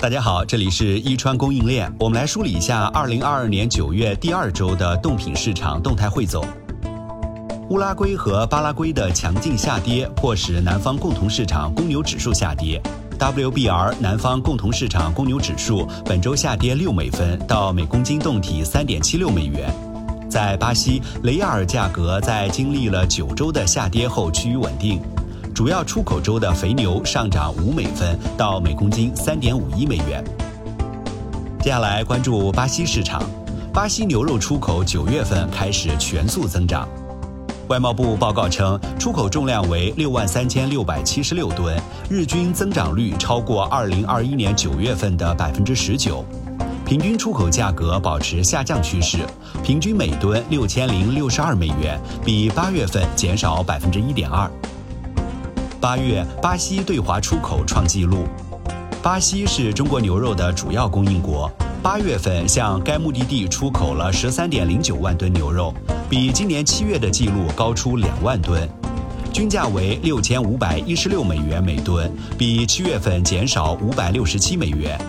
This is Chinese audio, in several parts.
大家好，这里是伊川供应链，我们来梳理一下二零二二年九月第二周的冻品市场动态汇总。乌拉圭和巴拉圭的强劲下跌，迫使南方共同市场公牛指数下跌。WBR 南方共同市场公牛指数本周下跌六美分，到每公斤冻体三点七六美元。在巴西，雷亚尔价格在经历了九周的下跌后趋于稳定。主要出口州的肥牛上涨五美分，到每公斤三点五一美元。接下来关注巴西市场，巴西牛肉出口九月份开始全速增长。外贸部报告称，出口重量为六万三千六百七十六吨，日均增长率超过二零二一年九月份的百分之十九。平均出口价格保持下降趋势，平均每吨六千零六十二美元，比八月份减少百分之一点二。八月，巴西对华出口创纪录。巴西是中国牛肉的主要供应国，八月份向该目的地出口了十三点零九万吨牛肉，比今年七月的记录高出两万吨，均价为六千五百一十六美元每吨，比七月份减少五百六十七美元。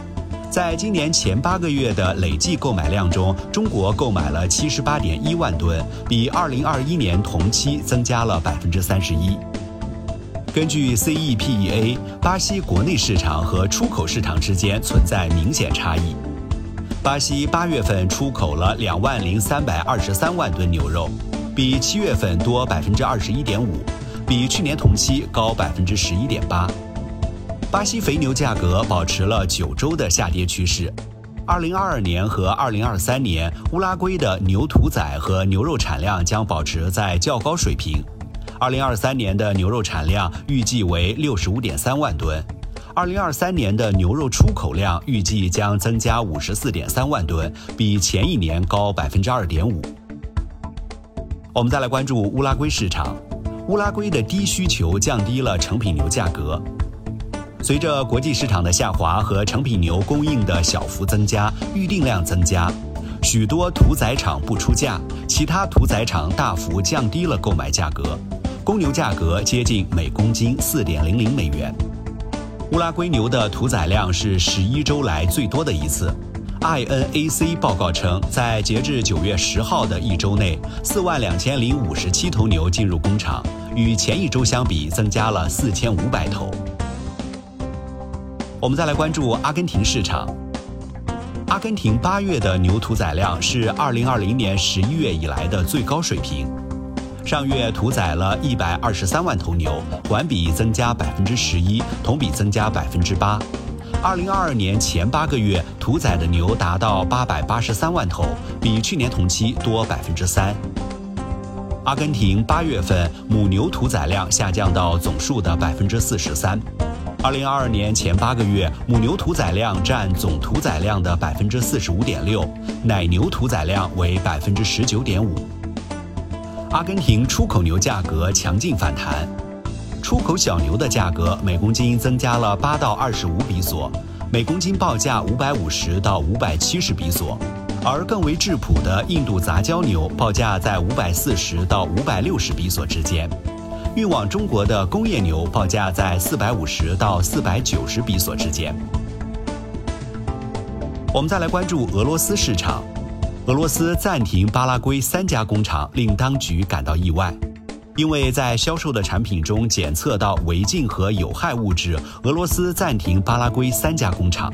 在今年前八个月的累计购买量中，中国购买了七十八点一万吨，比二零二一年同期增加了百分之三十一。根据 CEPEA，巴西国内市场和出口市场之间存在明显差异。巴西八月份出口了两万零三百二十三万吨牛肉，比七月份多百分之二十一点五，比去年同期高百分之十一点八。巴西肥牛价格保持了九周的下跌趋势。二零二二年和二零二三年，乌拉圭的牛屠宰和牛肉产量将保持在较高水平。二零二三年的牛肉产量预计为六十五点三万吨，二零二三年的牛肉出口量预计将增加五十四点三万吨，比前一年高百分之二点五。我们再来关注乌拉圭市场，乌拉圭的低需求降低了成品牛价格。随着国际市场的下滑和成品牛供应的小幅增加，预订量增加，许多屠宰场不出价，其他屠宰场大幅降低了购买价格。公牛价格接近每公斤四点零零美元。乌拉圭牛的屠宰量是十一周来最多的一次。INAC 报告称，在截至九月十号的一周内，四万两千零五十七头牛进入工厂，与前一周相比增加了四千五百头。我们再来关注阿根廷市场。阿根廷八月的牛屠宰量是二零二零年十一月以来的最高水平。上月屠宰了一百二十三万头牛，环比增加百分之十一，同比增加百分之八。二零二二年前八个月屠宰的牛达到八百八十三万头，比去年同期多百分之三。阿根廷八月份母牛屠宰量下降到总数的百分之四十三。二零二二年前八个月母牛屠宰量占总屠宰量的百分之四十五点六，奶牛屠宰量为百分之十九点五。阿根廷出口牛价格强劲反弹，出口小牛的价格每公斤增加了八到二十五比索，每公斤报价五百五十到五百七十比索，而更为质朴的印度杂交牛报价在五百四十到五百六十比索之间，运往中国的工业牛报价在四百五十到四百九十比索之间。我们再来关注俄罗斯市场。俄罗斯暂停巴拉圭三家工厂，令当局感到意外，因为在销售的产品中检测到违禁和有害物质。俄罗斯暂停巴拉圭三家工厂。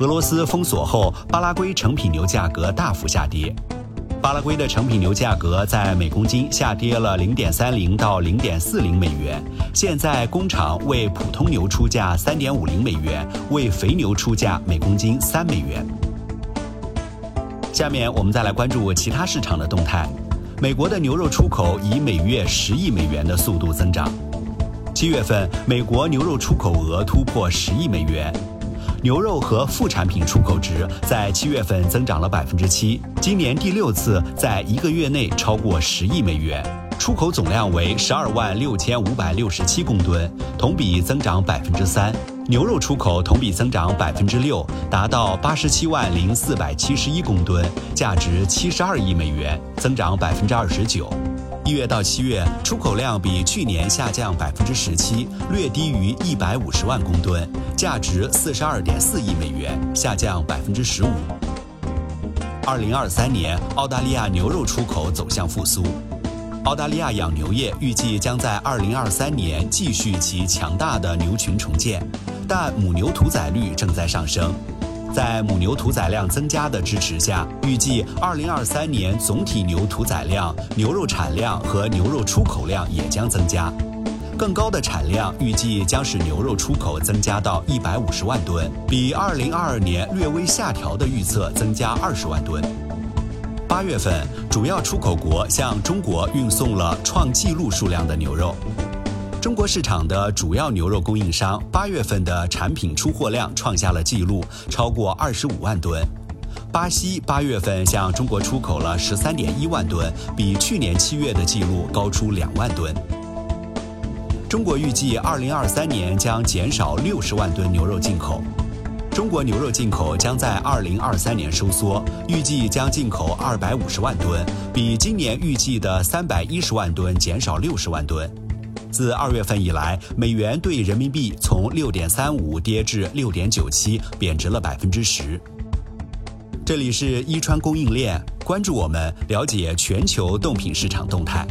俄罗斯封锁后，巴拉圭成品牛价格大幅下跌。巴拉圭的成品牛价格在每公斤下跌了零点三零到零点四零美元。现在工厂为普通牛出价三点五零美元，为肥牛出价每公斤三美元。下面我们再来关注其他市场的动态。美国的牛肉出口以每月十亿美元的速度增长。七月份，美国牛肉出口额突破十亿美元，牛肉和副产品出口值在七月份增长了百分之七，今年第六次在一个月内超过十亿美元，出口总量为十二万六千五百六十七公吨，同比增长百分之三。牛肉出口同比增长百分之六，达到八十七万零四百七十一公吨，价值七十二亿美元，增长百分之二十九。一月到七月，出口量比去年下降百分之十七，略低于一百五十万公吨，价值四十二点四亿美元，下降百分之十五。二零二三年，澳大利亚牛肉出口走向复苏。澳大利亚养牛业预计将在二零二三年继续其强大的牛群重建，但母牛屠宰率正在上升。在母牛屠宰量增加的支持下，预计2023年总体牛屠宰量、牛肉产量和牛肉出口量也将增加。更高的产量预计将使牛肉出口增加到150万吨，比2022年略微下调的预测增加20万吨。八月份，主要出口国向中国运送了创纪录数量的牛肉。中国市场的主要牛肉供应商八月份的产品出货量创下了纪录，超过二十五万吨。巴西八月份向中国出口了十三点一万吨，比去年七月的纪录高出两万吨。中国预计二零二三年将减少六十万吨牛肉进口。中国牛肉进口将在二零二三年收缩，预计将进口二百五十万吨，比今年预计的三百一十万吨减少六十万吨。自二月份以来，美元对人民币从六点三五跌至六点九七，贬值了百分之十。这里是伊川供应链，关注我们，了解全球冻品市场动态。